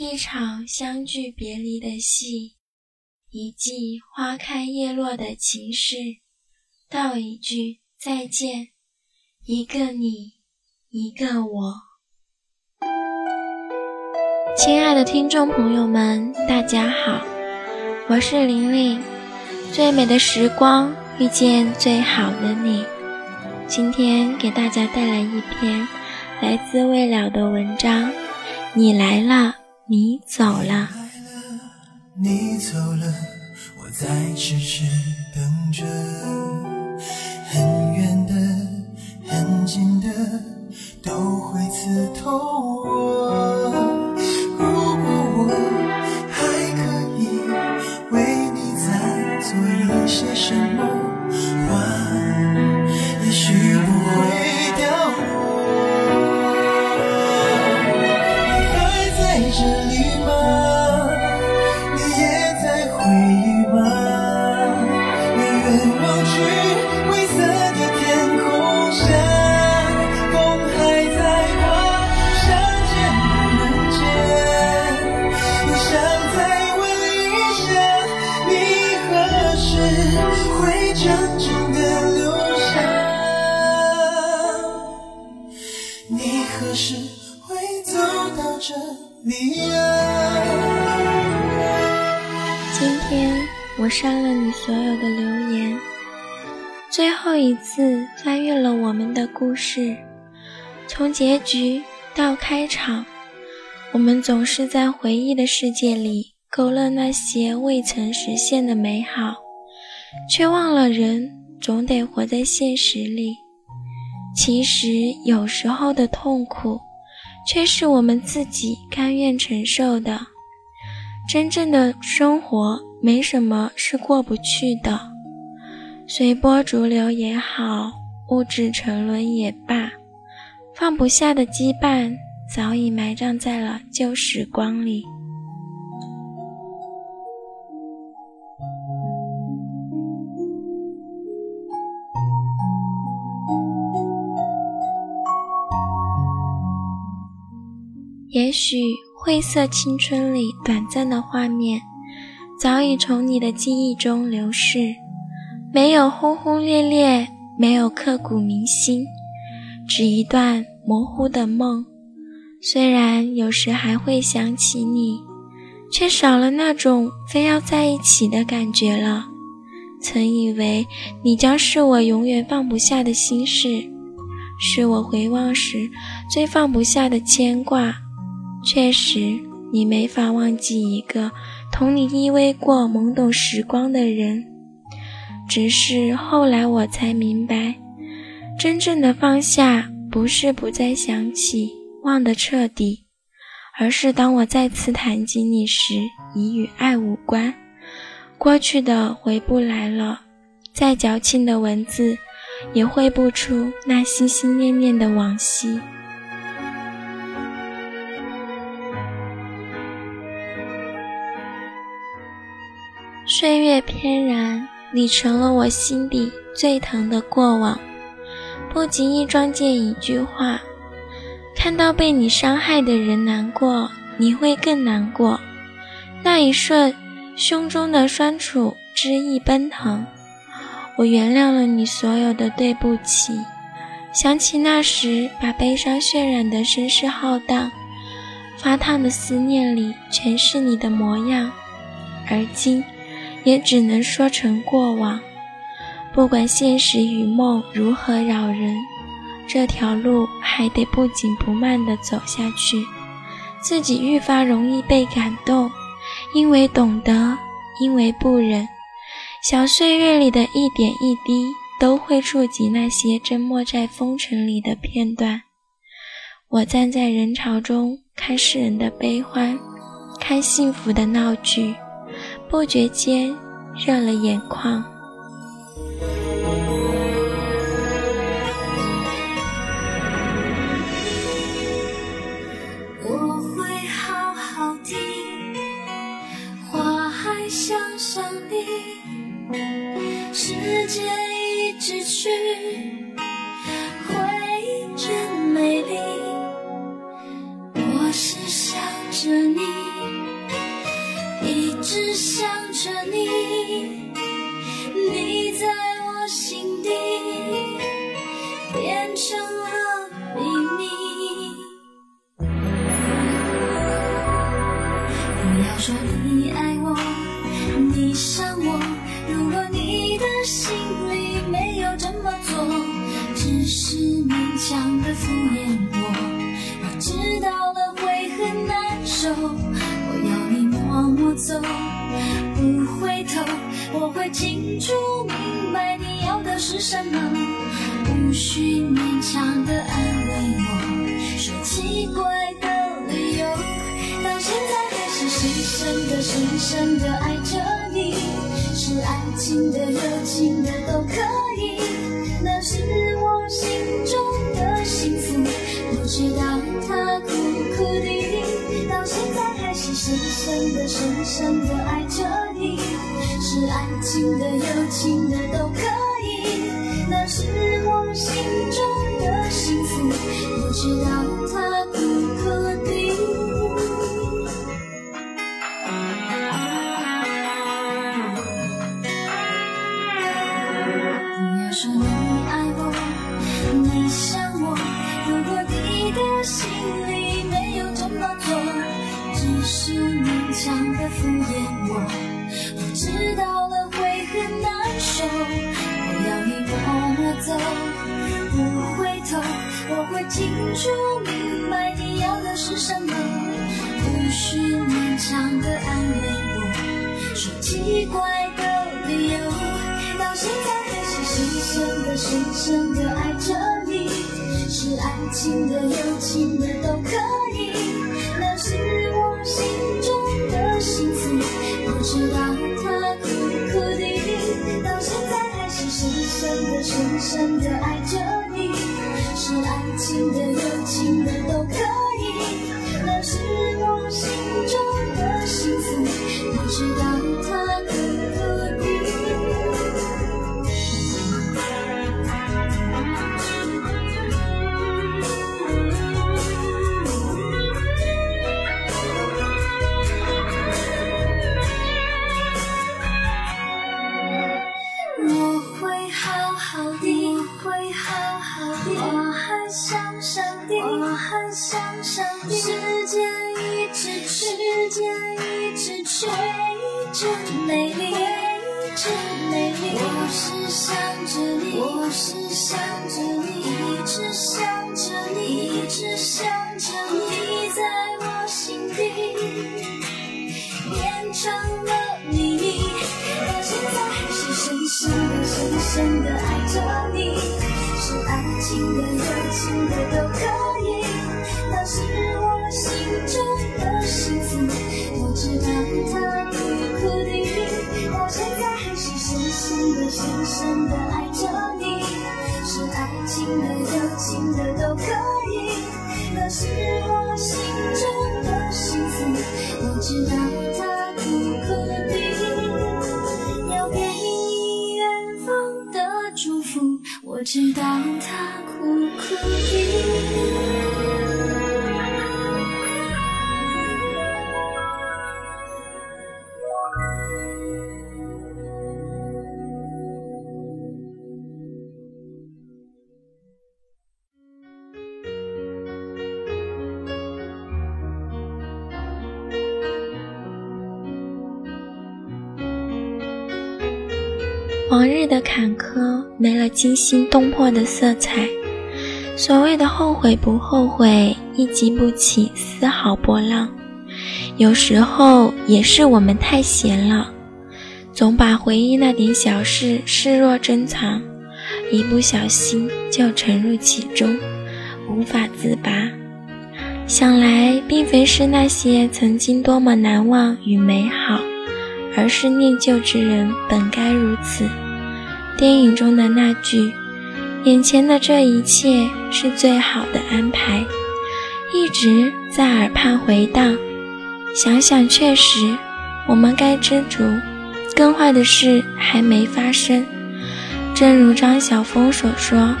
一场相聚别离的戏，一季花开叶落的情事，道一句再见，一个你，一个我。亲爱的听众朋友们，大家好，我是玲玲。最美的时光，遇见最好的你。今天给大家带来一篇来自未了的文章。你来了。你走了，你走了，我在痴痴等着。很远的，很近的，都会刺痛我。如果我还可以为你再做一些什么今天我删了你所有的留言，最后一次翻阅了我们的故事，从结局到开场，我们总是在回忆的世界里勾勒那些未曾实现的美好，却忘了人总得活在现实里。其实有时候的痛苦，却是我们自己甘愿承受的。真正的生活。没什么是过不去的，随波逐流也好，物质沉沦也罢，放不下的羁绊早已埋葬在了旧时光里。也许灰色青春里短暂的画面。早已从你的记忆中流逝，没有轰轰烈烈，没有刻骨铭心，只一段模糊的梦。虽然有时还会想起你，却少了那种非要在一起的感觉了。曾以为你将是我永远放不下的心事，是我回望时最放不下的牵挂。确实，你没法忘记一个。同你依偎过懵懂时光的人，只是后来我才明白，真正的放下不是不再想起、忘得彻底，而是当我再次谈及你时，已与爱无关。过去的回不来了，再矫情的文字，也绘不出那心心念念的往昔。岁月翩然，你成了我心底最疼的过往。不经意撞见一句话，看到被你伤害的人难过，你会更难过。那一瞬，胸中的酸楚之意奔腾。我原谅了你所有的对不起。想起那时把悲伤渲染的声势浩荡，发烫的思念里全是你的模样，而今也只能说成过往。不管现实与梦如何扰人，这条路还得不紧不慢地走下去。自己愈发容易被感动，因为懂得，因为不忍。小岁月里的一点一滴，都会触及那些沉没在风尘里的片段。我站在人潮中，看世人的悲欢，看幸福的闹剧，不觉间热了眼眶。我会好好的花还香香的世界说你爱我，你想我，如果你的心里没有这么做，只是勉强的敷衍我，我知道了会很难受，我要你默默走，不回头，我会清楚明白你要的是什么，无需勉强的安慰我。深深的、深深的爱着你，是爱情的、热情的都可以，那是我心中的幸福，不知道它苦苦的，到现在还是。深深的、深深的爱着你，是爱情的、友情的都可以，那是我心中的幸福，会清楚明白你要的是什么，不需勉强的安慰我，说奇怪的理由。到现在还是深深的、深深的爱着你，是爱情的、友情的都可以，那是我。心中的幸福，不知道它苦苦的，到现在还是深深的、深深的爱着，是爱情的、友情的都可以，那是我心中的幸福，你知道我很想上明，时间一直去，一直去，一直美丽。追一直美丽，我是想着你，我是想着你，一直想着你，一直想着你，在我心底变成了秘密。到现在还是深深的深深的爱着你。是爱情的、友情的都可以，那是我心中的幸福。我知道它已固定，到现在还是深深的、深深的爱着你。是爱情的、友情的都可以，那是我心中的幸福。我知道。直到他苦苦地。往日的坎坷没了惊心动魄的色彩。所谓的后悔不后悔，亦激不起丝毫波浪。有时候也是我们太闲了，总把回忆那点小事视若珍藏，一不小心就沉入其中，无法自拔。想来并非是那些曾经多么难忘与美好，而是念旧之人本该如此。电影中的那句。眼前的这一切是最好的安排，一直在耳畔回荡。想想确实，我们该知足，更坏的事还没发生。正如张晓峰所说：“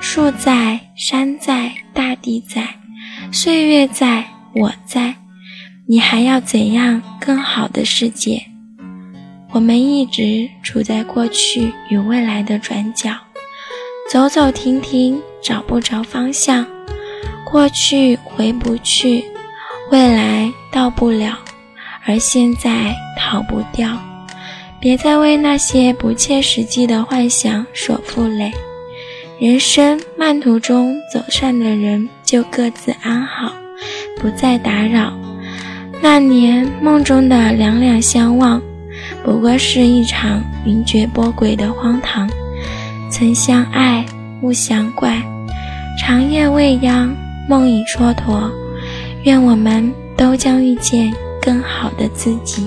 树在，山在，大地在，岁月在，我在，你还要怎样更好的世界？”我们一直处在过去与未来的转角。走走停停，找不着方向，过去回不去，未来到不了，而现在逃不掉。别再为那些不切实际的幻想所负累。人生漫途中走散的人，就各自安好，不再打扰。那年梦中的两两相望，不过是一场云谲波诡的荒唐。曾相爱，勿相怪。长夜未央，梦已蹉跎。愿我们都将遇见更好的自己。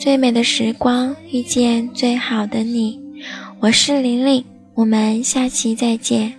最美的时光遇见最好的你，我是玲玲，我们下期再见。